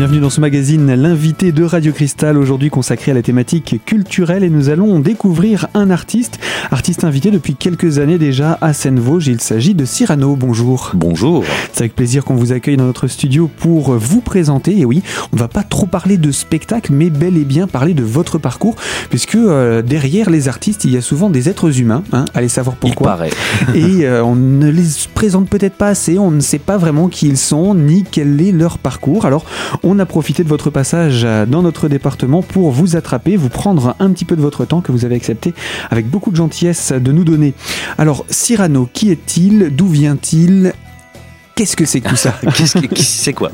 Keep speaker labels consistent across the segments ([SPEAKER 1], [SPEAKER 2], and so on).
[SPEAKER 1] Bienvenue dans ce magazine, l'invité de Radio Cristal, aujourd'hui consacré à la thématique culturelle et nous allons découvrir un artiste, artiste invité depuis quelques années déjà à Seine-Vosges, il s'agit de Cyrano, bonjour.
[SPEAKER 2] Bonjour.
[SPEAKER 1] C'est avec plaisir qu'on vous accueille dans notre studio pour vous présenter, et oui, on ne va pas trop parler de spectacle, mais bel et bien parler de votre parcours, puisque euh, derrière les artistes, il y a souvent des êtres humains, hein, allez savoir pourquoi.
[SPEAKER 2] Il paraît.
[SPEAKER 1] et euh, on ne les présente peut-être pas assez, on ne sait pas vraiment qui ils sont, ni quel est leur parcours, alors on a profité de votre passage dans notre département pour vous attraper, vous prendre un petit peu de votre temps que vous avez accepté avec beaucoup de gentillesse de nous donner. Alors, Cyrano, qui est-il? D'où vient-il? Qu'est-ce que c'est que tout ça
[SPEAKER 2] Qu'est-ce que c'est quoi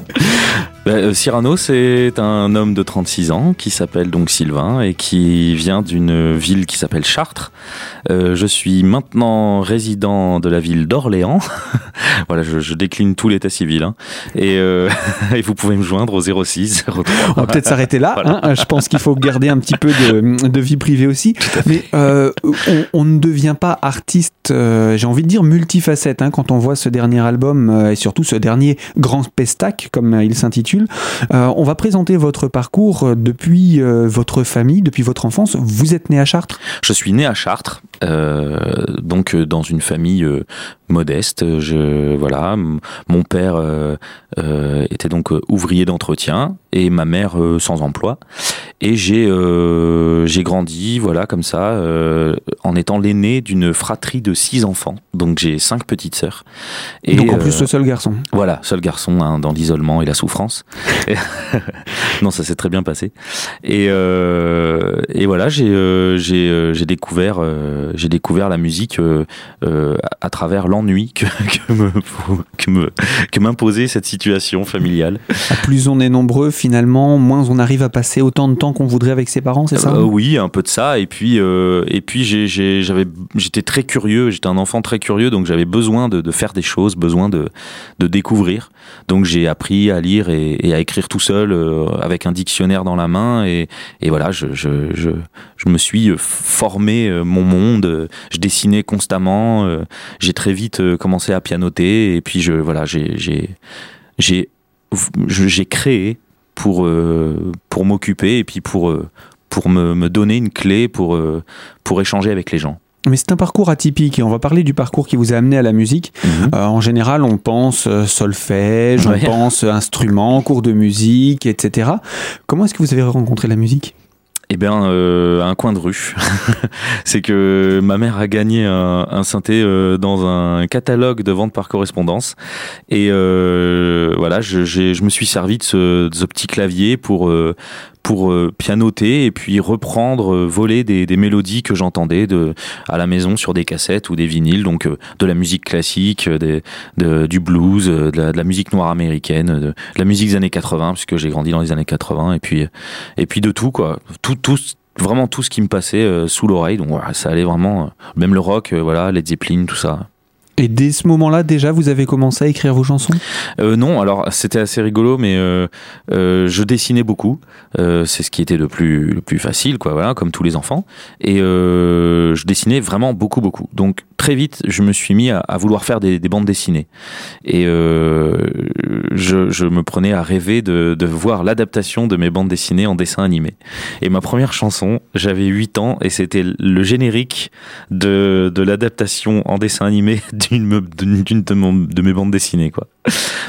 [SPEAKER 2] bah, euh, Cyrano, c'est un homme de 36 ans qui s'appelle donc Sylvain et qui vient d'une ville qui s'appelle Chartres. Euh, je suis maintenant résident de la ville d'Orléans. voilà, je, je, décline tout l'état civil. Hein. Et, euh, et, vous pouvez me joindre au 06 03.
[SPEAKER 1] On va peut-être s'arrêter là. Voilà. Hein je pense qu'il faut garder un petit peu de, de vie privée aussi. Mais euh, on, on, ne devient pas artiste, euh, j'ai envie de dire multifacette, hein, quand on voit ce dernier album euh, et surtout ce dernier grand pestac, comme il s'intitule. Euh, on va présenter votre parcours depuis euh, votre famille, depuis votre enfance. Vous êtes né à Chartres?
[SPEAKER 2] Je suis né à Chartres, euh, donc dans une famille modeste. Je, voilà, mon père était donc ouvrier d'entretien et ma mère sans emploi. Et j'ai j'ai grandi, voilà, comme ça, en étant l'aîné d'une fratrie de six enfants. Donc j'ai cinq petites sœurs.
[SPEAKER 1] Et donc en plus le seul garçon.
[SPEAKER 2] Voilà, seul garçon hein, dans l'isolement et la souffrance. non, ça s'est très bien passé. Et, euh, et voilà, j'ai euh, découvert j'ai découvert la musique euh, à travers l'ennui que, que me que me que m'imposait cette situation familiale.
[SPEAKER 1] À plus on est nombreux, finalement, moins on arrive à passer autant de temps qu'on voudrait avec ses parents, c'est ça
[SPEAKER 2] euh, Oui, un peu de ça. Et puis et puis j'étais très curieux. J'étais un enfant très curieux, donc j'avais besoin de, faire des choses, besoin de de découvrir. Donc j'ai appris à lire et, à écrire tout seul euh, avec un dictionnaire dans la main et, et voilà je, je, je, me suis formé euh, mon monde je dessinais constamment euh, j'ai très vite commencé à pianoter et puis je voilà j'ai j'ai créé pour pour m'occuper et puis pour pour me, me donner une clé pour pour échanger avec les gens
[SPEAKER 1] mais c'est un parcours atypique et on va parler du parcours qui vous a amené à la musique. Mmh. Euh, en général, on pense solfège, ouais. on pense instrument, cours de musique, etc. Comment est-ce que vous avez rencontré la musique?
[SPEAKER 2] Eh bien, euh, un coin de rue. c'est que ma mère a gagné un, synthé euh, dans un catalogue de vente par correspondance. Et euh, voilà, je, je, me suis servi de ce petit clavier pour, pour euh, pianoter et puis reprendre, euh, voler des, des mélodies que j'entendais à la maison sur des cassettes ou des vinyles, donc euh, de la musique classique, des, de, du blues, de la, de la, musique noire américaine, de, de, la musique des années 80, puisque j'ai grandi dans les années 80, et puis, et puis de tout, quoi. Tout, tout, vraiment tout ce qui me passait euh, sous l'oreille, donc ça allait vraiment, même le rock, euh, voilà, Led Zeppelin, tout ça.
[SPEAKER 1] Et dès ce moment-là, déjà, vous avez commencé à écrire vos chansons?
[SPEAKER 2] Euh, Non, alors c'était assez rigolo, mais euh, euh, je dessinais beaucoup. Euh, c'est ce qui était le plus, le plus facile, quoi, voilà, comme tous les enfants. Et je dessinais vraiment beaucoup, beaucoup. Donc très vite, je me suis mis à, vouloir faire des, des, bandes dessinées. Et euh, je, je, me prenais à rêver de, de voir l'adaptation de mes bandes dessinées en dessin animé. Et ma première chanson, j'avais 8 ans, et c'était le générique de, de l'adaptation en dessin animé d'une de, de mes bandes dessinées quoi.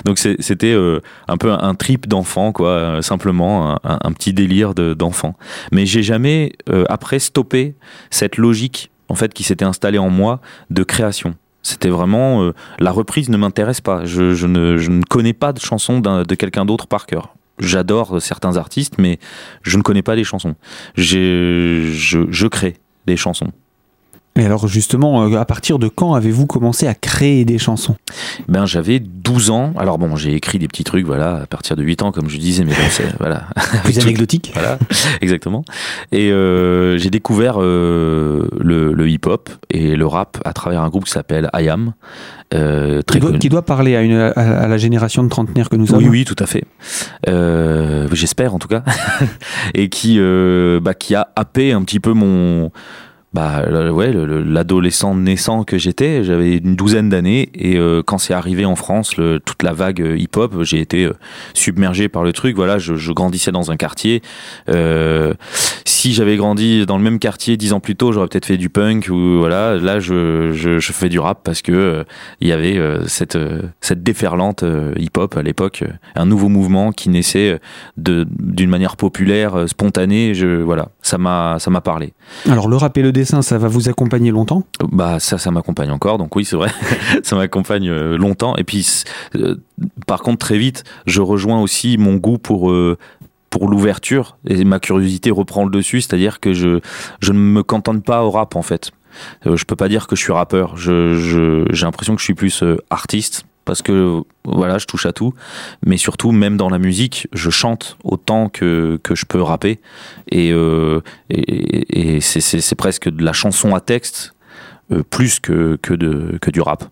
[SPEAKER 2] Donc c'était euh, un peu un trip d'enfant quoi, euh, simplement un, un, petit délire d'enfant. De, Mais j'ai jamais euh, après stoppé cette logique en fait qui s'était installée en moi de création. C'était vraiment euh, la reprise ne m'intéresse pas. Je, je, ne, je ne connais pas de chansons de quelqu'un d'autre par cœur j'adore certains artistes, mais je ne connais pas les chansons. Je, je crée des chansons.
[SPEAKER 1] Et alors justement, euh, à partir de quand avez-vous commencé à créer des chansons?
[SPEAKER 2] Ben j'avais 12 ans. Alors bon, j'ai écrit des petits trucs, voilà, à partir de 8 ans, comme je disais, mais bon, c'est voilà.
[SPEAKER 1] Plus anecdotique.
[SPEAKER 2] Voilà, exactement. Et euh, j'ai découvert euh, le, le hip-hop et le rap à travers un groupe qui s'appelle I Am.
[SPEAKER 1] Euh, très qui, doit, qui, doit, parler à, une, à, à, la génération de trentenaires que nous avons.
[SPEAKER 2] Oui, oui, tout à fait. J'espère en tout cas. et qui, bah, qui a happé un petit peu mon bah ouais, l'adolescent naissant que j'étais, j'avais une douzaine d'années et euh, quand c'est arrivé en France, toute la vague euh, hip-hop, j'ai été euh, submergé par le truc. Voilà, je, grandissais dans un quartier. Si j'avais grandi dans le même quartier dix ans plus tôt, j'aurais peut-être fait du punk ou voilà. Là, je, fais du rap parce que il y avait cette cette déferlante hip-hop à l'époque, un nouveau mouvement qui naissait d'une manière populaire, spontanée. Je voilà, ça m'a ça m'a parlé.
[SPEAKER 1] Alors le rap et le ça va vous accompagner longtemps
[SPEAKER 2] Bah ça, ça m'accompagne encore. Donc oui, c'est vrai, ça m'accompagne euh, longtemps. Et puis, euh, par contre, très vite, je rejoins aussi mon goût pour euh, pour l'ouverture et ma curiosité reprend le dessus. C'est-à-dire que je je ne me cantonne pas au rap en fait. Je peux pas dire que je suis rappeur. Je j'ai l'impression que je suis plus artiste parce que voilà, je touche à tout, mais surtout même dans la musique, je chante autant que, que je peux rapper, et, euh, et, c'est presque de la chanson à texte euh, plus que, que, de, que du rap.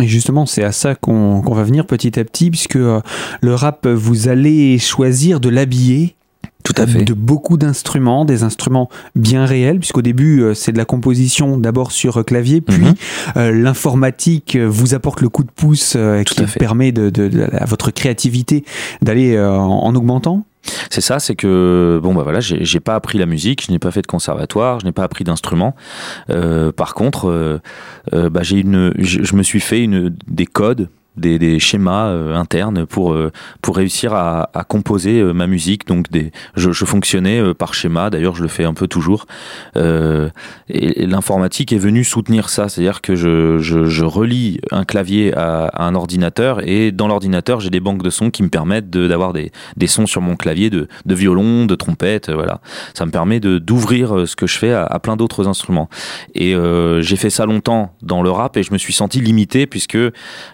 [SPEAKER 1] Et justement, c'est à ça qu'on va venir petit à petit, puisque euh, le rap, vous allez choisir de l'habiller
[SPEAKER 2] tout à fait.
[SPEAKER 1] De beaucoup d'instruments, des instruments bien réels, puisqu'au début, euh, c'est de la composition d'abord sur euh, clavier, puis mhm. euh, l'informatique vous apporte le coup de pouce qui permet de, à votre créativité d'aller en, augmentant.
[SPEAKER 2] C'est ça, c'est que bon bah voilà, j'ai pas appris la musique, je n'ai pas fait de conservatoire, je n'ai pas appris d'instrument. par contre, bah, j'ai une, je, me suis fait une des codes des, schémas euh, internes pour euh, pour réussir à, composer euh, ma musique. Donc je, fonctionnais par schéma. D'ailleurs, je le fais un peu toujours. et, l'informatique est venue soutenir ça, c'est-à-dire que je, je, relie un clavier à, un ordinateur et dans l'ordinateur, j'ai des banques de sons qui me permettent d'avoir des, sons sur mon clavier de, violon, de trompette. Voilà, ça me permet d'ouvrir ce que je fais à, à plein d'autres instruments. Et j'ai fait ça longtemps dans le rap et je me suis senti limité puisque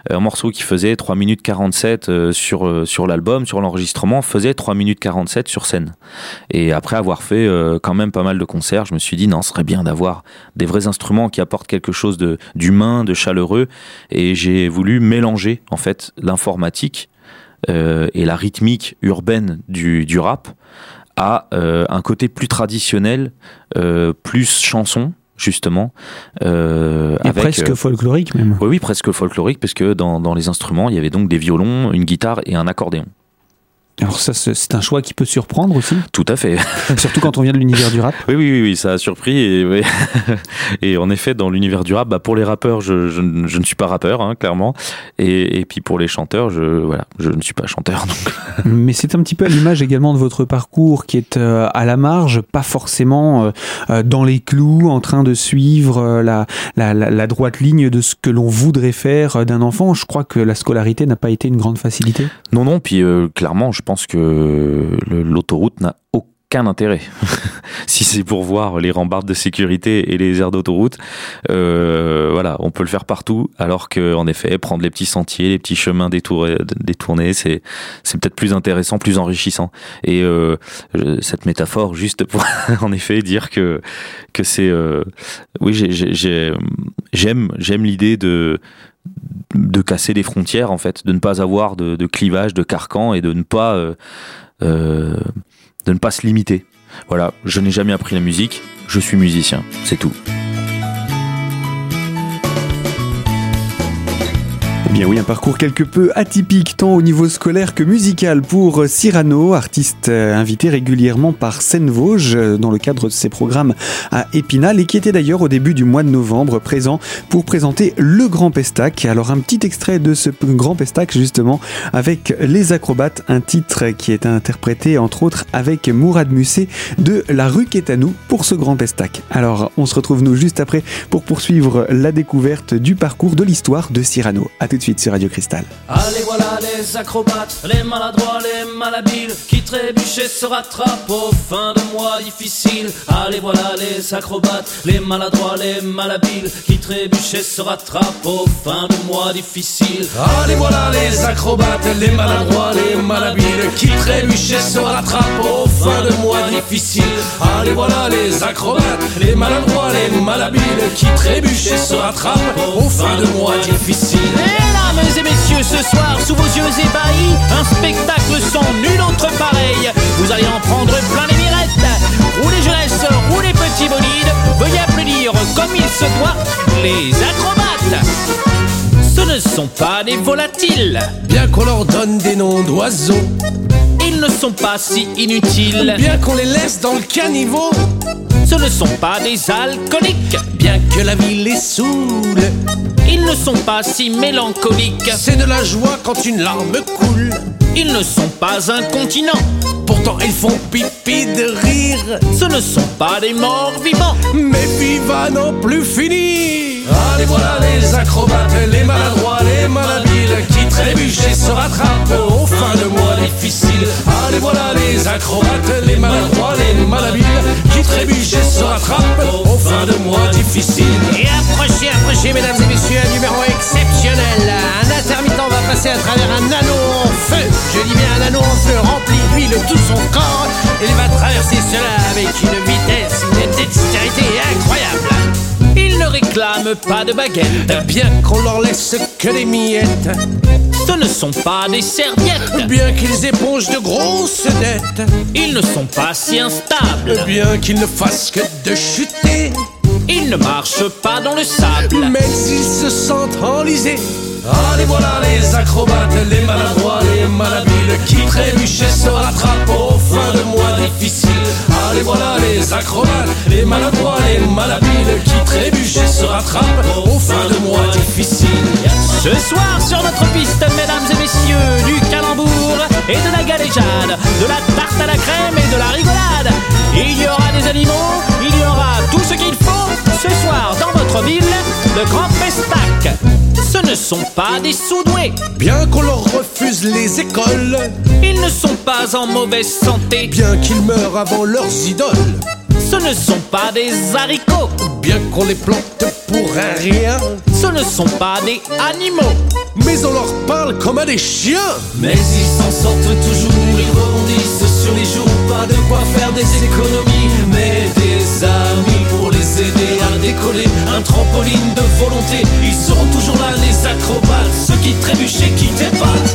[SPEAKER 2] un morceau qui faisait 3 minutes 47 euh, sur, euh, sur l'album, sur l'enregistrement, faisait 3 minutes 47 sur scène. Et après avoir fait euh, quand même pas mal de concerts, je me suis dit non, ce serait bien d'avoir des vrais instruments qui apportent quelque chose de d'humain, de chaleureux. Et j'ai voulu mélanger en fait l'informatique et la rythmique urbaine du, du rap à un côté plus traditionnel, plus chanson, justement.
[SPEAKER 1] Euh, avec, presque euh, folklorique même.
[SPEAKER 2] Oui, oui, presque folklorique, parce que dans, dans les instruments, il y avait donc des violons, une guitare et un accordéon.
[SPEAKER 1] Alors ça, c'est un choix qui peut surprendre aussi.
[SPEAKER 2] Tout à fait.
[SPEAKER 1] Surtout quand on vient de l'univers du rap.
[SPEAKER 2] Oui, oui, oui, ça a surpris. Et, et en effet, dans l'univers du rap, bah, pour les rappeurs, je, je, je, ne suis pas rappeur, hein, clairement. Et, et, puis pour les chanteurs, je, voilà, je ne suis pas chanteur. Donc.
[SPEAKER 1] Mais c'est un petit peu à l'image également de votre parcours qui est euh, à la marge, pas forcément euh, euh, dans les clous, en train de suivre la, la, la, la droite ligne de ce que l'on voudrait faire d'un enfant. Je crois que la scolarité n'a pas été une grande facilité.
[SPEAKER 2] Non, non, puis clairement, je pense que l'autoroute n'a aucun intérêt. si c'est pour voir les rambardes de sécurité et les aires d'autoroute, euh, voilà, on peut le faire partout, alors que en effet, prendre les petits sentiers, les petits chemins détournés, c'est c'est peut-être plus intéressant, plus enrichissant. Et euh, cette métaphore, juste pour en effet dire que que c'est, euh, oui, j'aime j'aime l'idée de de casser les frontières en fait, de ne pas avoir de, clivage, de carcan et de ne pas euh, euh, de ne pas se limiter. Voilà, je n'ai jamais appris la musique, je suis musicien, c'est tout.
[SPEAKER 1] Bien oui, un parcours quelque peu atypique tant au niveau scolaire que musical pour Cyrano, artiste euh, invité régulièrement par Seine Vosges euh, dans le cadre de ses programmes à Épinal et qui était d'ailleurs au début du mois de novembre présent pour présenter le Grand Pestac. Alors un petit extrait de ce Grand Pestac justement avec Les Acrobates, un titre qui est interprété entre autres avec Mourad Musset de La rue Quétanou pour ce Grand Pestac. Alors on se retrouve nous juste après pour poursuivre la découverte du parcours de l'histoire de Cyrano de suite
[SPEAKER 3] Allez voilà les acrobates, les maladroits, les malhabiles, qui trébuchent se rattrapent au fin de mois difficile. Allez voilà les acrobates, les maladroits, les malhabiles, qui trébuchent se rattrapent au fin de mois difficile. Allez voilà les acrobates, les maladroits, les malhabiles, qui trébuchent se rattrapent au fin de mois difficile. Allez voilà les acrobates, les maladroits, les malhabiles, qui trébuchent se rattrapent au fin de mois difficile. Mesdames et messieurs, ce soir, sous vos yeux ébahis, un spectacle sans nul autre pareil. Vous allez en prendre plein les mirettes. Roulez jeunesse, roulez petits bolides. Veuillez applaudir ce doigt les acrobates. Ce ne sont pas des volatiles.
[SPEAKER 4] Bien qu'on leur donne des noms d'oiseaux.
[SPEAKER 3] Ils ne sont pas si inutiles.
[SPEAKER 4] Bien qu'on les laisse dans le caniveau.
[SPEAKER 3] Ce ne sont pas des alcooliques.
[SPEAKER 4] Bien que la vie les saoule.
[SPEAKER 3] Ils ne sont pas si mélancoliques.
[SPEAKER 4] C'est de la joie quand une larme coule.
[SPEAKER 3] Ils ne sont pas incontinents.
[SPEAKER 4] Pourtant ils font pipi de rire.
[SPEAKER 3] Ce ne sont pas des morts vivants.
[SPEAKER 4] Mais viva non plus fini. Allez voilà les acrobates, les maladroits, les malhabiles et se rattrapent aux fins de mois difficiles. Allez voilà les acrobates, les maladroits, les malhabiles qui trébuchent et se rattrapent aux fins de mois difficiles.
[SPEAKER 5] Et approchez, approchez mesdames et messieurs, un numéro exceptionnel. Un intermittent va passer à travers un anneau en feu. Je dis bien un anneau en feu rempli d'huile de tout son corps. Il va traverser cela avec une vitesse, une dextérité incroyable.
[SPEAKER 3] Ils ne réclament pas de baguette.
[SPEAKER 4] Bien qu'on leur laisse que des miettes.
[SPEAKER 3] Ne sont pas des serviettes.
[SPEAKER 4] Bien qu'ils épongent de grosses dettes.
[SPEAKER 3] Ils ne sont pas si instables.
[SPEAKER 4] Bien qu'ils ne fassent que de chuter.
[SPEAKER 3] Ils ne marchent pas dans le sable.
[SPEAKER 4] Mais ils se sentent enlisés. Allez voilà les acrobates, les maladroits, les malhabiles qui trébuchent et se rattrapent aux fins de mois difficiles. Allez voilà les acrobates, les maladroits, les malhabiles qui trébuchent et se rattrapent aux fins de mois difficiles.
[SPEAKER 3] Ce soir sur notre piste, mesdames et messieurs, du calembour et de la galéjade, de la tarte à la crème et de la rigolade. Il y aura des animaux, il y aura tout ce qu'il faut. Ce soir dans votre ville, le Grand Pestac. Ce ne sont pas des sous-doués.
[SPEAKER 4] Bien qu'on leur refuse les écoles,
[SPEAKER 3] Ils ne sont pas en mauvaise santé.
[SPEAKER 4] bien qu'ils meurent avant leurs idoles,
[SPEAKER 3] Ce ne sont pas des haricots.
[SPEAKER 4] bien qu'on les plante pour un rien,
[SPEAKER 3] Ce ne sont pas des animaux.
[SPEAKER 4] mais on leur parle comme à des chiens.
[SPEAKER 3] Mais ils s'en sortent toujours, ils rebondissent sur les jours, pas de quoi faire des économies, trampoline de volonté, ils seront toujours là les acrobates, ceux qui trébuchent et qui débattent.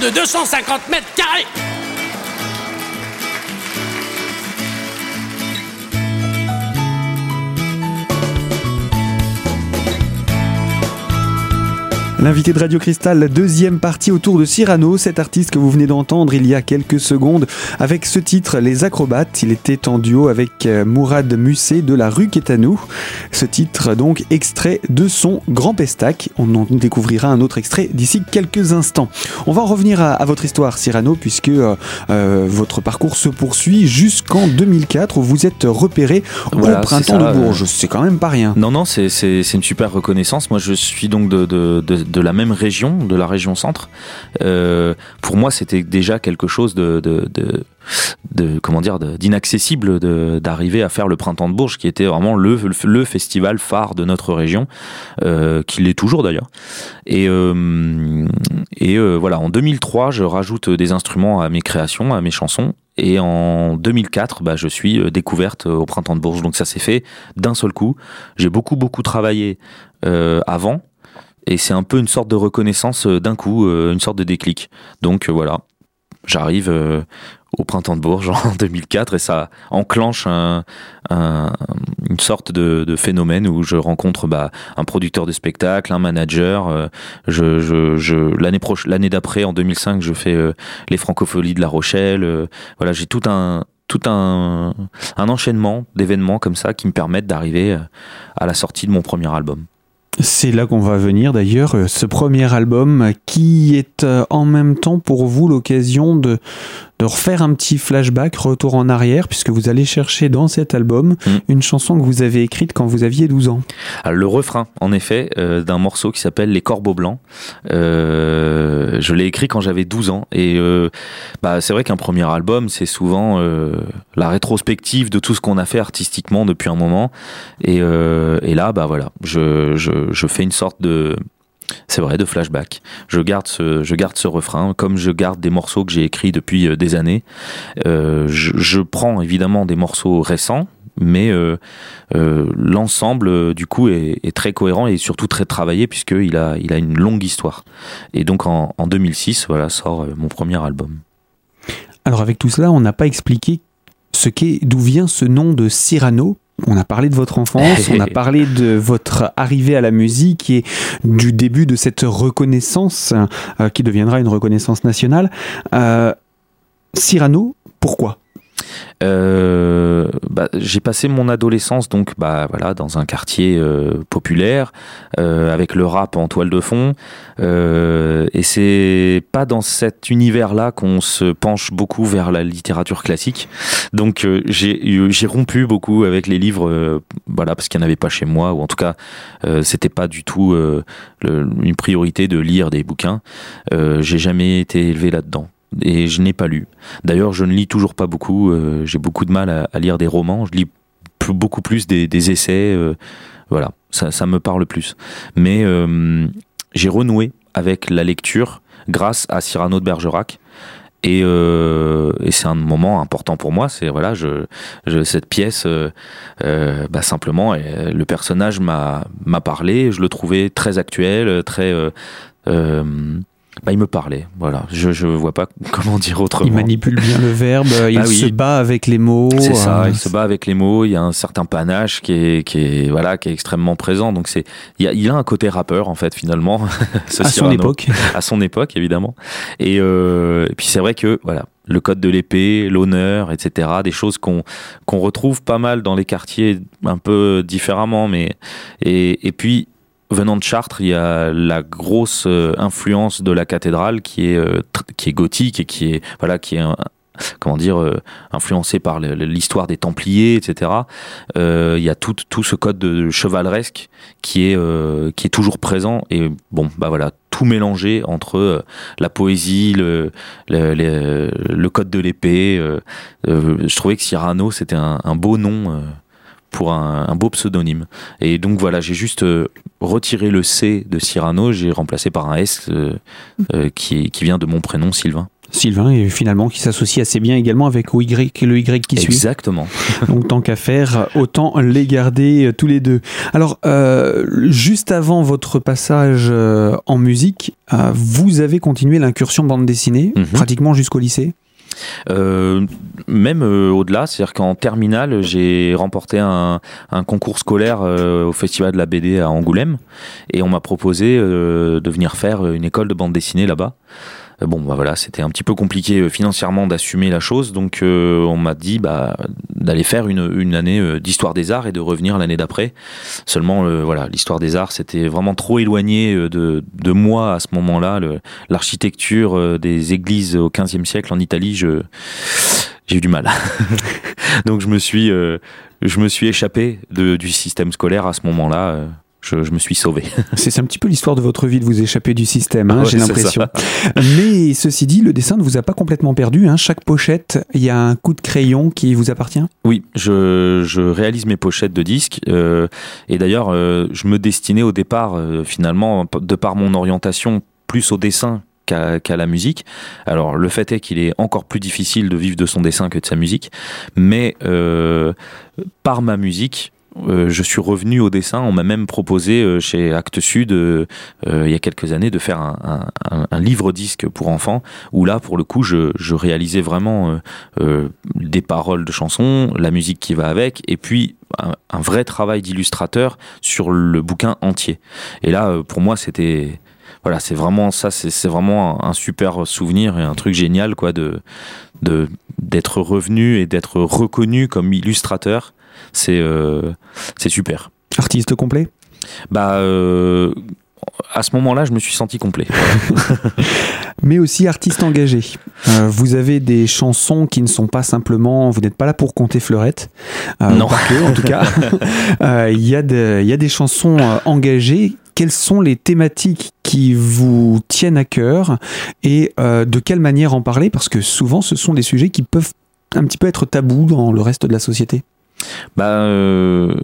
[SPEAKER 4] De 250 mètres carrés.
[SPEAKER 1] L'invité de Radio Cristal, la deuxième partie autour de Cyrano, cet artiste que vous venez d'entendre il y a quelques secondes, avec ce titre Les Acrobates. Il était en duo avec euh, Mourad Musset de la rue Quétanou. Ce titre, donc, extrait de son Grand Pestac. On en découvrira un autre extrait d'ici quelques instants. On va en revenir à, à votre histoire, Cyrano, puisque euh, euh, votre parcours se poursuit jusqu'en 2004 où vous êtes repéré
[SPEAKER 2] Voilà,
[SPEAKER 1] au printemps
[SPEAKER 2] ça,
[SPEAKER 1] de Bourges. C'est quand même pas rien.
[SPEAKER 2] Non, non, c'est une super reconnaissance. Moi, je suis donc de, de, de, de la même région, de la région centre. Euh, pour moi, c'était déjà quelque chose de, de, de, de comment dire, de- d'inaccessible de- d'arriver à faire le printemps de Bourges, qui était vraiment le, festival phare de notre région, euh, qui l'est toujours d'ailleurs. Et, euh, euh, voilà, en 2003, je rajoute des instruments à mes créations, à mes chansons. Et en 2004, bah, je suis découverte au printemps de Bourges. Donc ça s'est fait d'un seul coup. J'ai beaucoup, beaucoup travaillé avant. Et c'est un peu une sorte de reconnaissance euh, d'un coup, euh, une sorte de déclic. Donc euh, voilà, j'arrive au printemps de Bourges en 2004 et ça enclenche un- un- une sorte de, phénomène où je rencontre bah, un producteur de spectacle, un manager. l'année proche, l'année d'après, en 2005, je fais les Francopholies de La Rochelle. voilà, j'ai tout un tout un, un enchaînement d'événements comme ça qui me permettent d'arriver à la sortie de mon premier album.
[SPEAKER 1] C'est là qu'on va venir d'ailleurs, euh, ce premier album qui est euh, en même temps pour vous l'occasion de, de refaire un petit flashback, retour en arrière, puisque vous allez chercher dans cet album
[SPEAKER 2] Mm.
[SPEAKER 1] une chanson que vous avez écrite quand vous aviez 12 ans.
[SPEAKER 2] Alors, le refrain, en effet, euh, d'un morceau qui s'appelle Les Corbeaux Blancs. Euh, je l'ai écrit quand j'avais 12 ans. Et euh, bah, c'est vrai qu'un premier album, c'est souvent la rétrospective de tout ce qu'on a fait artistiquement depuis un moment. Et, et là, bah voilà, je, je, je fais une sorte de. C'est vrai, de flashback. Je garde ce, je garde ce refrain, comme je garde des morceaux que j'ai écrits depuis euh, des années. Euh, je, prends évidemment des morceaux récents, mais euh, l'ensemble du coup est, très cohérent et surtout très travaillé puisqu'il a, il a une longue histoire. Et donc en, en 2006, voilà, sort mon premier album.
[SPEAKER 1] Alors avec tout cela, on n'a pas expliqué ce qu'est, d'où vient ce nom de Cyrano. On a parlé de votre enfance, on a parlé de votre arrivée à la musique et du début de cette reconnaissance euh, qui deviendra une reconnaissance nationale. Euh, Cyrano, pourquoi?
[SPEAKER 2] Euh, bah, j'ai passé mon adolescence donc bah voilà dans un quartier euh, populaire euh, avec le rap en toile de fond. Et c'est pas dans cet univers là qu'on se penche beaucoup vers la littérature classique. Donc j'ai rompu beaucoup avec les livres voilà parce qu'il n'y en avait pas chez moi ou en tout cas c'était pas du tout une priorité de lire des bouquins. J'ai jamais été élevé là dedans et je n'ai pas lu D'ailleurs, je ne lis toujours pas beaucoup. euh, J'ai beaucoup de mal à, lire des romans. Je lis beaucoup plus des, essais. euh, voilà, ça, me parle plus. Mais euh, j'ai renoué avec la lecture grâce à Cyrano de Bergerac. Et, c'est un moment important pour moi. C'est voilà, cette pièce, bah, simplement, le personnage m'a parlé. Je le trouvais très actuel, très. Bah, il me parlait. Voilà, je je vois pas comment dire autrement.
[SPEAKER 1] Il manipule bien le verbe, il
[SPEAKER 2] Ah oui.
[SPEAKER 1] se bat avec les mots.
[SPEAKER 2] C'est ça,
[SPEAKER 1] euh,
[SPEAKER 2] il se bat avec les mots, il y a un certain panache qui est, qui est, voilà, qui est extrêmement présent. Donc c'est, il, y a, il a un côté rappeur en fait finalement.
[SPEAKER 1] à son époque.
[SPEAKER 2] À son époque évidemment. Et, euh, et puis c'est vrai que voilà, le code de l'épée, l'honneur, etc. Des choses qu'on qu'on retrouve pas mal dans les quartiers un peu différemment, mais et, et puis venant de Chartres, il y a la grosse euh, influence de la cathédrale qui est euh, qui est gothique et qui est voilà qui est un- comment dire euh, par l'histoire des Templiers, etc. Euh, il y a tout tout ce code de chevaleresque qui est euh, qui est toujours présent et bon bah voilà tout mélangé entre euh, la poésie, le le, le, code de l'épée. euh, euh, je trouvais que Cyrano c'était un, un beau nom. Pour un, un beau pseudonyme. Et donc voilà, j'ai juste euh, retiré le C de Cyrano, j'ai remplacé par un S euh, euh, qui, qui vient de mon prénom Sylvain.
[SPEAKER 1] Sylvain, et finalement, qui s'associe assez bien également avec le Y, qui suit.
[SPEAKER 2] Exactement.
[SPEAKER 1] Donc tant qu'à faire, autant les garder tous les deux. Alors, juste avant votre passage en musique, vous avez continué l'incursion bande dessinée,
[SPEAKER 2] Mhm.
[SPEAKER 1] pratiquement jusqu'au lycée.
[SPEAKER 2] Euh, même euh, au-delà, c'est-à-dire qu'en terminale, j'ai remporté un, concours scolaire euh, au Festival de la BD à Angoulême et on m'a proposé de venir faire une école de bande dessinée là-bas. Bon, bah voilà, c'était un petit peu compliqué euh, financièrement d'assumer la chose, donc euh, on m'a dit bah, d'aller faire une, une année euh, d'histoire des arts et de revenir l'année d'après. Seulement, euh, voilà, l'histoire des arts, c'était vraiment trop éloigné euh, de, de moi à ce moment-là. L'architecture des églises au XVe siècle en Italie, je j'ai eu du mal. Donc je me suis, euh, je me suis échappé de, du système scolaire à ce moment-là. Je, je me suis sauvé.
[SPEAKER 1] C'est un petit peu l'histoire de votre vie de vous échapper du système, hein,
[SPEAKER 2] Ouais,
[SPEAKER 1] j'ai l'impression. Mais ceci dit, le dessin ne vous a pas complètement perdu. hein. Chaque pochette, il y a un coup de crayon qui vous appartient.
[SPEAKER 2] Oui, je, je réalise mes pochettes de disques. euh, et d'ailleurs, euh, je me destinais au départ, euh, finalement, de par mon orientation, plus au dessin qu'à la musique. Alors, le fait est qu'il est encore plus difficile de vivre de son dessin que de sa musique. Mais euh, par ma musique, euh, je suis revenu au dessin. On m'a même proposé euh, chez Actes Sud, euh, euh, il y a quelques années, de faire un, un- un- livre-disque pour enfants, où là, pour le coup, je, je réalisais vraiment euh, des paroles de chansons, la musique qui va avec, et puis un, un vrai travail d'illustrateur sur le bouquin entier. Et là, pour moi, c'était voilà, c'est vraiment ça, c'est vraiment un, super souvenir et un truc génial, quoi, de d'être revenu et d'être reconnu comme illustrateur. C'est euh, c'est super.
[SPEAKER 1] Artiste complet
[SPEAKER 2] Bah, euh, à ce moment-là, je me suis senti complet.
[SPEAKER 1] Mais aussi artiste engagé. Euh, vous avez des chansons qui ne sont pas simplement, vous n'êtes pas là pour compter fleurettes.
[SPEAKER 2] Euh, non.
[SPEAKER 1] Pas que, en tout cas. Euh, il y, a des chansons engagées quelles sont les thématiques qui vous tiennent à cœur et de quelle manière en parler? Parce que souvent, ce sont des sujets qui peuvent un petit peu être tabous dans le reste de la société
[SPEAKER 2] bah, euh,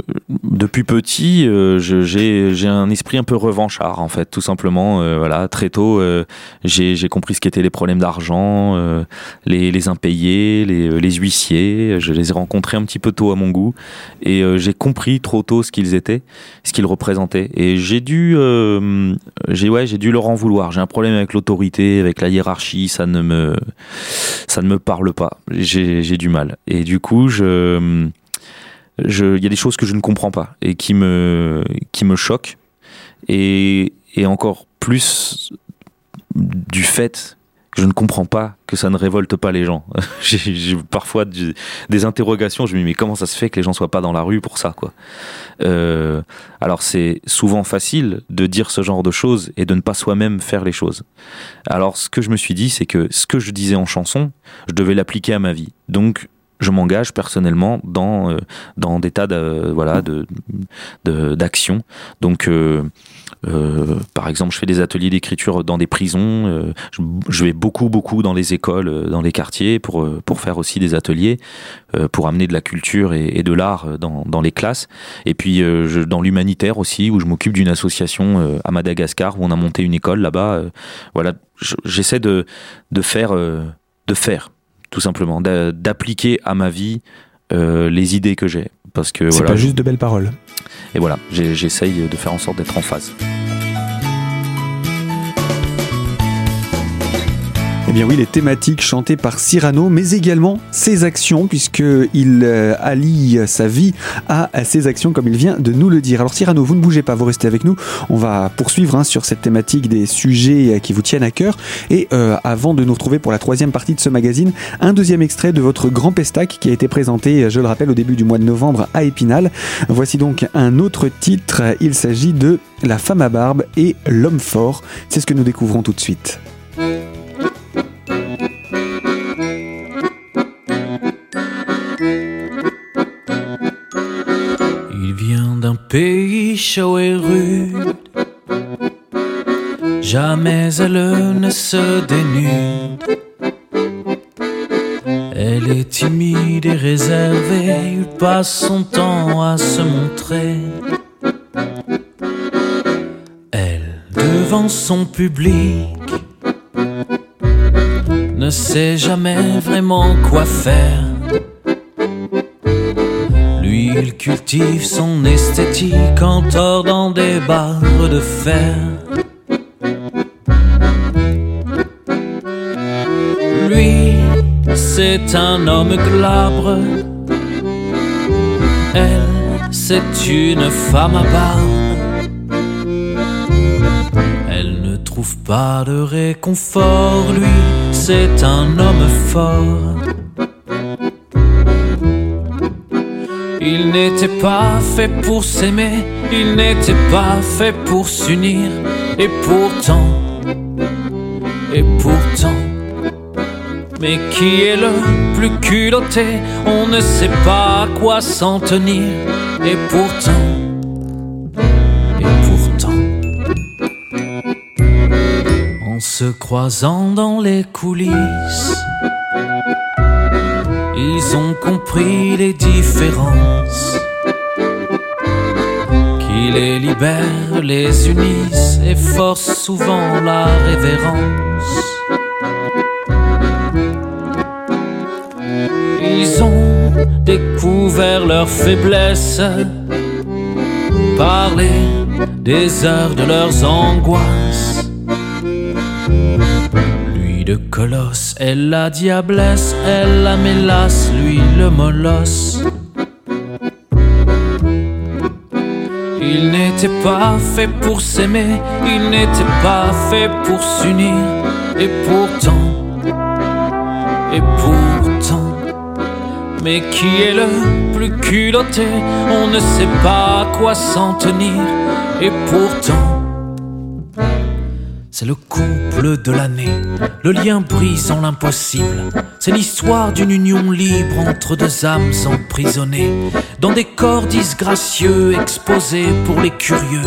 [SPEAKER 2] depuis petit, euh, j'ai un esprit un peu revanchard en fait, tout simplement. Euh, voilà, très tôt, euh, j'ai compris ce qu'étaient les problèmes d'argent, euh, les, les, impayés, les, les, huissiers. Je les ai rencontrés un petit peu tôt à mon goût et j'ai compris trop tôt ce qu'ils étaient, ce qu'ils représentaient. Et j'ai dû, j'ai ouais, j'ai dû leur en vouloir. J'ai un problème avec l'autorité, avec la hiérarchie. Ça ne me, ça ne me parle pas. J'ai du mal. Et du coup, je il y a des choses que je ne comprends pas et qui me, qui me choquent. Et, et encore plus du fait que je ne comprends pas que ça ne révolte pas les gens. J'ai parfois des interrogations, je me dis mais comment ça se fait que les gens soient pas dans la rue pour ça quoi? Euh, Alors c'est souvent facile de dire ce genre de choses et de ne pas soi-même faire les choses. Alors ce que je me suis dit c'est que ce que je disais en chanson, je devais l'appliquer à ma vie. Donc je m'engage personnellement dans euh, dans des tas de voilà de d'actions. Donc euh, euh, par exemple, je fais des ateliers d'écriture dans des prisons. je, vais beaucoup, beaucoup dans les écoles, dans les quartiers pour pour faire aussi des ateliers, pour amener de la culture et, de l'art dans, dans les classes. Et puis je, dans l'humanitaire aussi, où je m'occupe d'une association à Madagascar où on a monté une école là-bas. voilà, j'essaie de de faire de faire tout simplement, d'appliquer à ma vie euh, les idées que j'ai. Parce que
[SPEAKER 1] c'est pas juste de belles paroles.
[SPEAKER 2] Et voilà, j'essaye de faire en sorte d'être en phase.
[SPEAKER 1] Bien oui, les thématiques chantées par Cyrano, mais également ses actions, puisqu'il euh, allie sa vie à, ses actions, comme il vient de nous le dire. Alors Cyrano, vous ne bougez pas, vous restez avec nous. On va poursuivre hein, sur cette thématique des sujets qui vous tiennent à cœur. Et euh, avant de nous retrouver pour la troisième partie de ce magazine, un deuxième extrait de votre grand pestac qui a été présenté, je le rappelle, au début du mois de novembre à Épinal. Voici donc un autre titre. Il s'agit de La femme à barbe et l'homme fort. C'est ce que nous découvrons tout de suite.
[SPEAKER 3] Chaud et rude. Jamais elle ne se dénude. Elle est timide et réservée, il passe son temps à se montrer. Elle, devant son public, ne sait jamais vraiment quoi faire. Cultive son esthétique en tordant des barres de fer. Lui, c'est un homme glabre. Elle, c'est une femme à barbe. Elle ne trouve pas de réconfort. Lui, c'est un homme fort. Il n'était pas fait pour s'aimer, il n'était pas fait pour s'unir. Et pourtant, et pourtant, mais qui est le plus culotté? On ne sait pas à quoi s'en tenir. Et pourtant, et pourtant, en se croisant dans les coulisses ils ont compris les différences qui les libèrent, les unissent et forcent souvent la révérence. Ils ont découvert leur faiblesse, parlé des heures de leurs angoisses de colosse, elle la diablesse, elle la mélasse, lui Il n'était pas fait pour s'aimer, il n'était pas fait pour s'unir, et pourtant, et pourtant, mais qui est le plus culotté? On ne sait pas à quoi s'en tenir, et pourtant, C'est le couple de l'année, le lien brisant l'impossible. C'est l'histoire d'une union libre entre deux âmes emprisonnées. Dans des corps disgracieux exposés pour les curieux,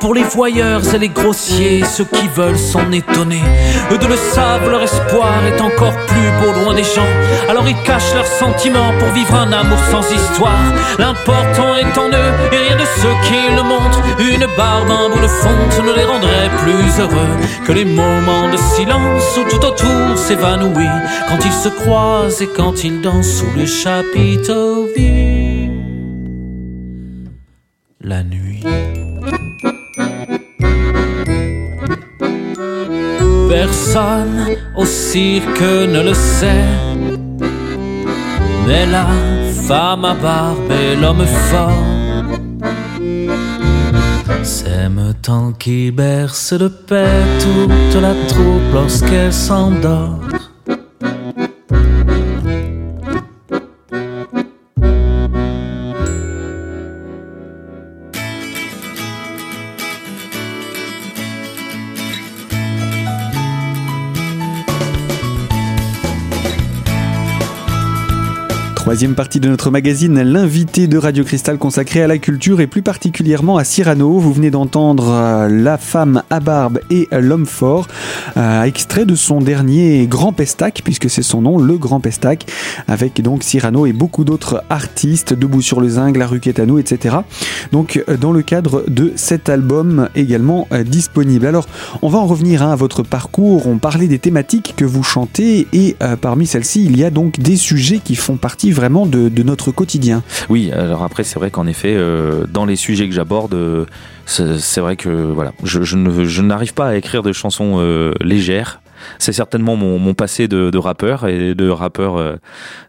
[SPEAKER 3] pour les voyeurs et les grossiers, ceux qui veulent s'en étonner. Eux de le savent, leur espoir est encore plus beau loin des gens. Alors ils cachent leurs sentiments pour vivre un amour sans histoire. L'important est en eux et rien de ceux qui le montrent. Une barbe, un bout de fonte ne les rendrait plus heureux que les moments de silence où tout autour s'évanouit croisent et quand ils dansent sous les chapiteaux vides. La nuit. Personne au cirque ne le sait. Mais la femme à barbe et l'homme fort S'aime tant qu'il berce de paix toute la troupe lorsqu'elle s'endort.
[SPEAKER 1] Troisième partie de notre magazine, l'invité de Radio Cristal consacré à la culture et plus particulièrement à Cyrano. Vous venez d'entendre euh, La femme à barbe et l'homme fort, euh, extrait de son dernier Grand Pestac, puisque c'est son nom, le Grand Pestac, avec donc Cyrano et beaucoup d'autres artistes, Debout sur le zinc, La rue Quétanou, etc. Donc euh, dans le cadre de cet album également disponible. Alors on va en revenir hein, à votre parcours, on parlait des thématiques que vous chantez et parmi celles-ci il y a donc des sujets qui font partie de, notre quotidien.
[SPEAKER 2] Oui, alors après c'est vrai qu'en effet, euh, dans les sujets que j'aborde, euh, c'est vrai que voilà, je, je n'arrive pas à écrire des chansons euh, légères. C'est certainement mon, passé de, de, rappeur et de rappeur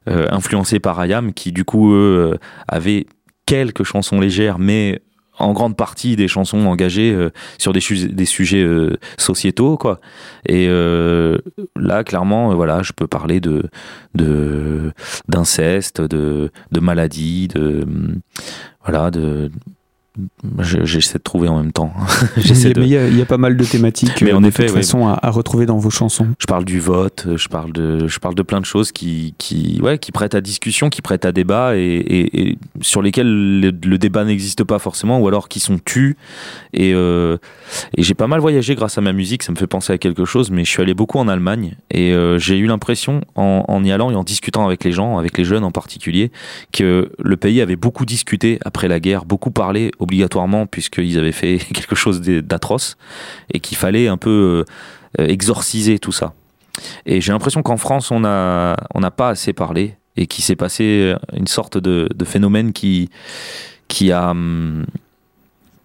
[SPEAKER 2] influencé par Ayam qui du coup eux avaient quelques chansons légères mais en grande partie des chansons engagées euh, sur des, sujets euh, sociétaux quoi. Et euh, là clairement voilà je peux parler de de d'inceste de de maladie de voilà de J'essaie de trouver en même temps.
[SPEAKER 1] il, y a, pas mal de thématiques mais en effet, de façon à, retrouver dans vos chansons.
[SPEAKER 2] Je parle du vote, je parle de, je parle de plein de choses qui, qui, ouais, qui prêtent à discussion, qui prêtent à débat et, sur lesquelles le, débat n'existe pas forcément ou alors qui sont tus. Et, euh, et j'ai pas mal voyagé grâce à ma musique, ça me fait penser à quelque chose, mais je suis allé beaucoup en Allemagne et euh, j'ai eu l'impression en, en y allant et en discutant avec les gens, avec les jeunes en particulier, que le pays avait beaucoup discuté après la guerre, beaucoup parlé obligatoirement puisqu'ils avaient fait quelque chose d'atroce et qu'il fallait un peu euh, exorciser tout ça. Et j'ai l'impression qu'en France, on n'a on pas assez parlé et qu'il s'est passé une sorte de, phénomène qui, qui a hum,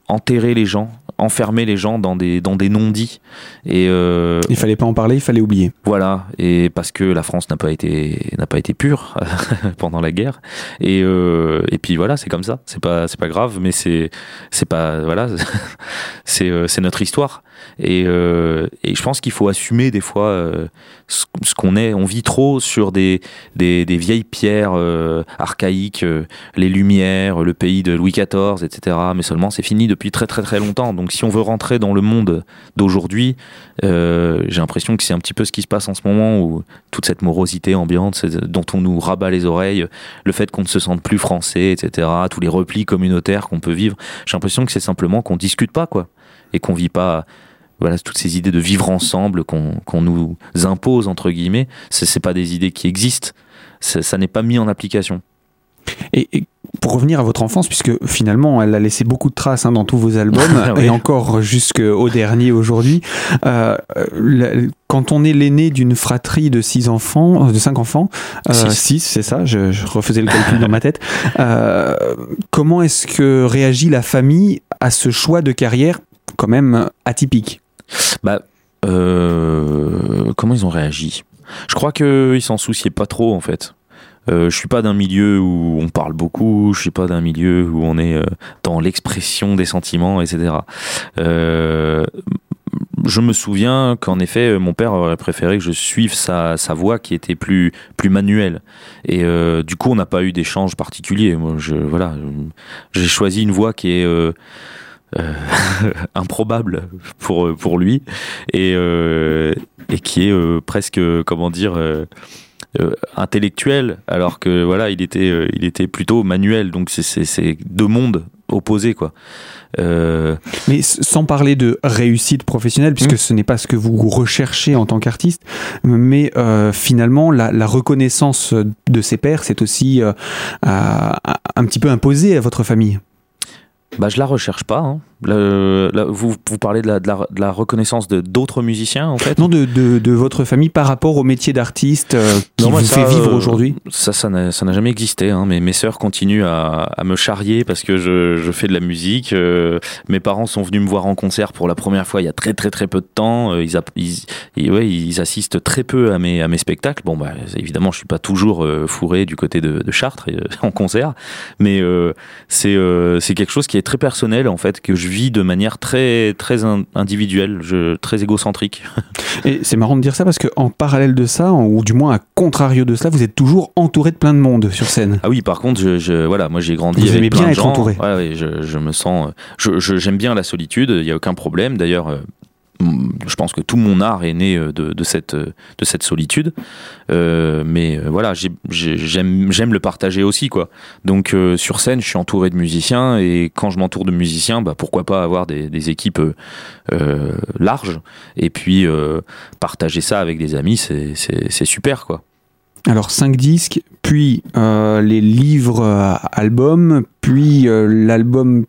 [SPEAKER 2] enterré les gens enfermer les gens dans des, dans des non-dits. Et
[SPEAKER 1] euh, il fallait pas en parler, il fallait oublier.
[SPEAKER 2] Voilà, et parce que la France n'a pas été n'a pas été pure pendant la guerre. Et, euh, et puis voilà, c'est comme ça. C'est pas c'est pas grave, mais c'est c'est pas voilà, c'est euh, c'est notre histoire. Et, euh, et je pense qu'il faut assumer des fois euh, ce, qu'on est. On vit trop sur des des, vieilles pierres euh, archaïques, les Lumières, le pays de Louis XIV, etc. Mais seulement c'est fini depuis très très très longtemps. Donc si on veut rentrer dans le monde d'aujourd'hui, j'ai l'impression que c'est un petit peu ce qui se passe en ce moment où toute cette morosité ambiante dont on nous rabat les oreilles, le fait qu'on ne se sente plus français, etc., tous les replis communautaires qu'on peut vivre, j'ai l'impression que c'est simplement qu'on discute pas, quoi, et qu'on vit pas voilà toutes ces idées de vivre ensemble qu'on nous impose entre guillemets c'est pas des idées qui existent. Ça n'est pas mis en application.
[SPEAKER 1] Et, pour revenir à votre enfance, puisque finalement elle a laissé beaucoup de traces hein, dans tous vos albums, et encore jusqu'au dernier aujourd'hui, euh, quand on est l'aîné d'une fratrie de six enfants, euh, de cinq enfants, euh, six, c'est ça, je, refaisais le calcul dans ma tête, comment est-ce que réagit la famille à ce choix de carrière quand même atypique?
[SPEAKER 2] Bah, Comment ils ont réagi? Je crois qu'ils s'en souciaient pas trop en fait. Euh, je suis pas d'un milieu où on parle beaucoup, je suis pas d'un milieu où on est euh, dans l'expression des sentiments, etc. Euh, je me souviens qu'en effet, mon père aurait préféré que je suive sa, voix qui était plus, plus manuelle. Et euh, du coup, on n'a pas eu d'échange particulier. Moi, je, voilà, j'ai choisi une voix qui est improbable pour, pour lui et, et qui est presque, comment dire, intellectuel, alors que voilà, il était, il était plutôt manuel. Donc c'est deux mondes opposés, quoi.
[SPEAKER 1] Euh, Mais sans parler de réussite professionnelle, puisque hmm. ce n'est pas ce que vous recherchez en tant qu'artiste, mais euh, finalement, la, reconnaissance de ses pairs, c'est aussi euh, un petit peu imposé à votre famille.
[SPEAKER 2] Bah, je la recherche pas. Hein vous, vous, parlez de la, de la, de la reconnaissance de d'autres musiciens en fait
[SPEAKER 1] Non, de, de, de, votre famille par rapport au métier d'artiste euh, qui vous fait vivre euh, aujourd'hui
[SPEAKER 2] Ça, ça n'a jamais existé. Hein, mais mes sœurs continuent à, à, me charrier parce que je, je fais de la musique. Euh, mes parents sont venus me voir en concert pour la première fois il y a très très très peu de temps. Ils, ils, ouais, ils assistent très peu à mes, à mes spectacles. Bon, bah, évidemment, je suis pas toujours fourré du côté de, de Chartres en concert, mais c'est c'est quelque chose qui est très personnel en fait que je vis de manière très, très individuelle, je, très égocentrique.
[SPEAKER 1] Et c'est marrant de dire ça parce qu'en parallèle de ça, ou du moins à contrario de cela, vous êtes toujours entouré de plein de monde sur scène.
[SPEAKER 2] Ah oui, par contre, je, voilà, moi j'ai grandi
[SPEAKER 1] vous
[SPEAKER 2] avec
[SPEAKER 1] plein
[SPEAKER 2] bien
[SPEAKER 1] de gens. entouré.
[SPEAKER 2] Ouais, je, je, me sens, j'aime bien la solitude, il n'y a aucun problème. D'ailleurs, euh, je pense que tout mon art est né euh, de, cette, de cette solitude. Euh, mais euh, voilà, j'aime le partager aussi. quoi. Donc sur scène, je suis entouré de musiciens et quand je m'entoure de musiciens, bah, pourquoi pas avoir des, équipes larges et puis partager ça avec des amis, c'est super. quoi.
[SPEAKER 1] Alors cinq disques, puis euh, les livres euh, albums, puis euh, l'album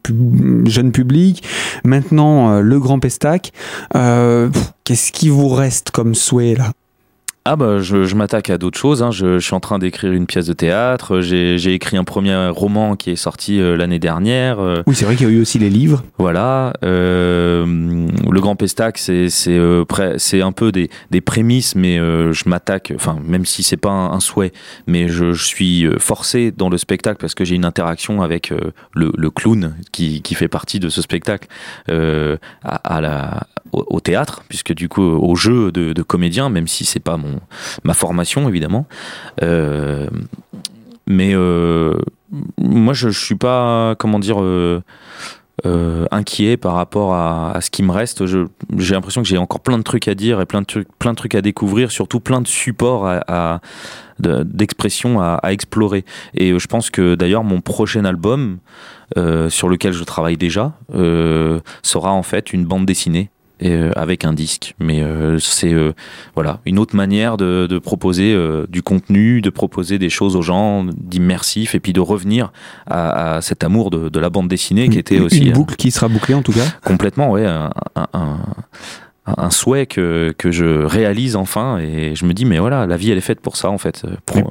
[SPEAKER 1] jeune public, maintenant le Grand Pestac. Qu'est-ce qui vous reste comme souhait là?
[SPEAKER 2] Ah bah je, je m'attaque à d'autres choses. Hein. Je, je, suis en train d'écrire une pièce de théâtre. J'ai écrit un premier roman qui est sorti euh, l'année dernière. Euh.
[SPEAKER 1] Oui, c'est vrai qu'il y a eu aussi les livres.
[SPEAKER 2] Voilà. Euh, le Grand Pestac, c'est c'est un peu des, des prémices, mais je m'attaque. Enfin, même si c'est pas un, souhait, mais je, je, suis forcé dans le spectacle parce que j'ai une interaction avec le, le, clown qui, qui fait partie de ce spectacle à, à la, au, théâtre, puisque du coup au jeu de, de comédien, même si c'est pas mon ma formation évidemment. Euh, mais euh, moi, je, je suis pas, comment dire, euh, inquiet par rapport à, ce qui me reste. J'ai l'impression que j'ai encore plein de trucs à dire et plein de trucs, plein de trucs à découvrir, surtout plein de supports à, d'expression à, explorer. Et je pense que d'ailleurs mon prochain album, sur lequel je travaille déjà, sera en fait une bande dessinée euh, avec un disque. Mais euh, c'est euh, voilà une autre manière de, de proposer du contenu, de proposer des choses aux gens, d'immersif, et puis de revenir à, à cet amour de, de, la bande dessinée qui était aussi
[SPEAKER 1] une boucle qui sera bouclée en tout cas?
[SPEAKER 2] Complètement, ouais. un, un un souhait que, que je réalise enfin et je me dis mais voilà la vie elle est faite pour ça en fait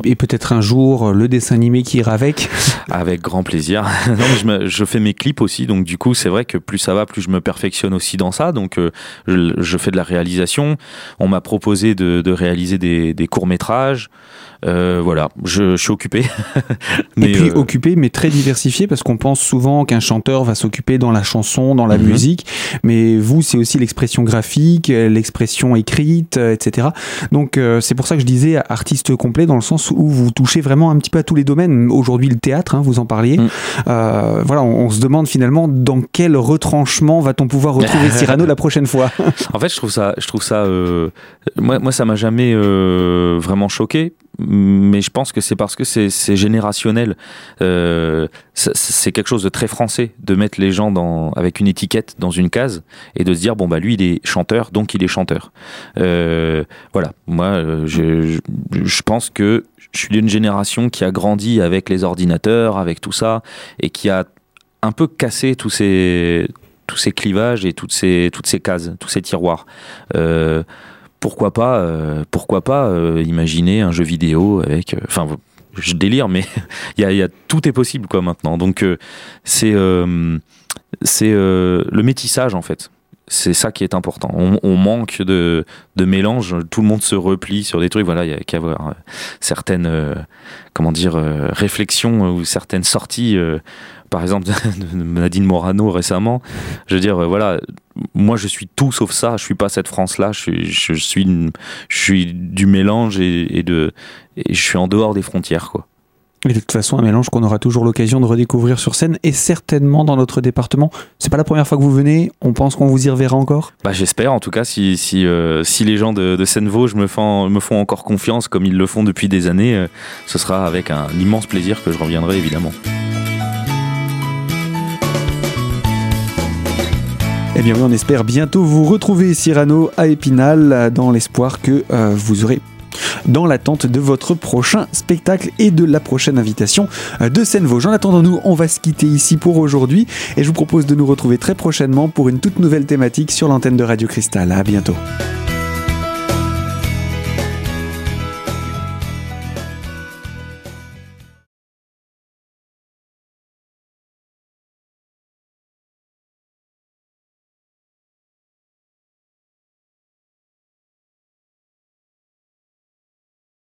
[SPEAKER 1] et peut-être un jour le dessin animé qui ira avec.
[SPEAKER 2] Avec grand plaisir. Non, je, je, fais mes clips aussi donc du coup c'est vrai que plus ça va plus je me perfectionne aussi dans ça. Donc euh, je, fais de la réalisation. On m'a proposé de, de réaliser des, des courts métrages euh, voilà, je, suis occupé.
[SPEAKER 1] mais et puis euh, occupé, mais très diversifié, parce qu'on pense souvent qu'un chanteur va s'occuper dans la chanson, dans la mhm. musique, mais vous, c'est aussi l'expression graphique, l'expression écrite, euh, etc. Donc c'est pour ça que je disais artiste complet, dans le sens où vous touchez vraiment un petit peu à tous les domaines. Aujourd'hui, le théâtre, hein, vous en parliez. Mm. voilà, on, se demande finalement dans quel retranchement va-t-on pouvoir retrouver Cyrano la prochaine fois.
[SPEAKER 2] en fait, je trouve ça, je trouve ça, moi, moi, ça m'a jamais vraiment choqué mais je pense que c'est parce que c'est générationnel. Euh, c'est quelque chose de très français de mettre les gens dans, avec une étiquette dans une case et de se dire bon bah lui il est chanteur donc il est chanteur. Euh, voilà, moi euh, je, je, pense que je suis d'une génération qui a grandi avec les ordinateurs, avec tout ça et qui a un peu cassé tous ces tous ces clivages et toutes ces toutes ces cases, tous ces tiroirs. Euh, pourquoi pas, euh, pourquoi pas euh, imaginer un jeu vidéo avec, euh, enfin, je délire, mais il y a, tout est possible quoi maintenant. Donc c'est c'est le métissage en fait. C'est ça qui est important. On, manque de, de, mélange. Tout le monde se replie sur des trucs. Voilà, il y a qu'à avoir certaines, comment dire, réflexions ou certaines sorties par exemple Nadine Morano récemment. Je veux dire, euh, voilà, moi je suis tout sauf ça. Je suis pas cette France-là. Je suis, je suis, je suis du mélange et, de, et je suis en dehors des frontières, quoi.
[SPEAKER 1] Et de toute façon, un mélange qu'on aura toujours l'occasion de redécouvrir sur scène et certainement dans notre département. C'est pas la première fois que vous venez, on pense qu'on vous y reverra encore
[SPEAKER 2] bah, J'espère en tout cas, si, si, euh, si les gens de, de Seine-Vosges me font, me font encore confiance comme ils le font depuis des années, euh, ce sera avec un immense plaisir que je reviendrai évidemment.
[SPEAKER 1] Eh bien oui, on espère bientôt vous retrouver Cyrano à Épinal dans l'espoir que euh, vous aurez dans l'attente de votre prochain spectacle et de la prochaine invitation de Seine-Vosges. En attendant, nous, on va se quitter ici pour aujourd'hui et je vous propose de nous retrouver très prochainement pour une toute nouvelle thématique sur l'antenne de Radio Cristal. À bientôt.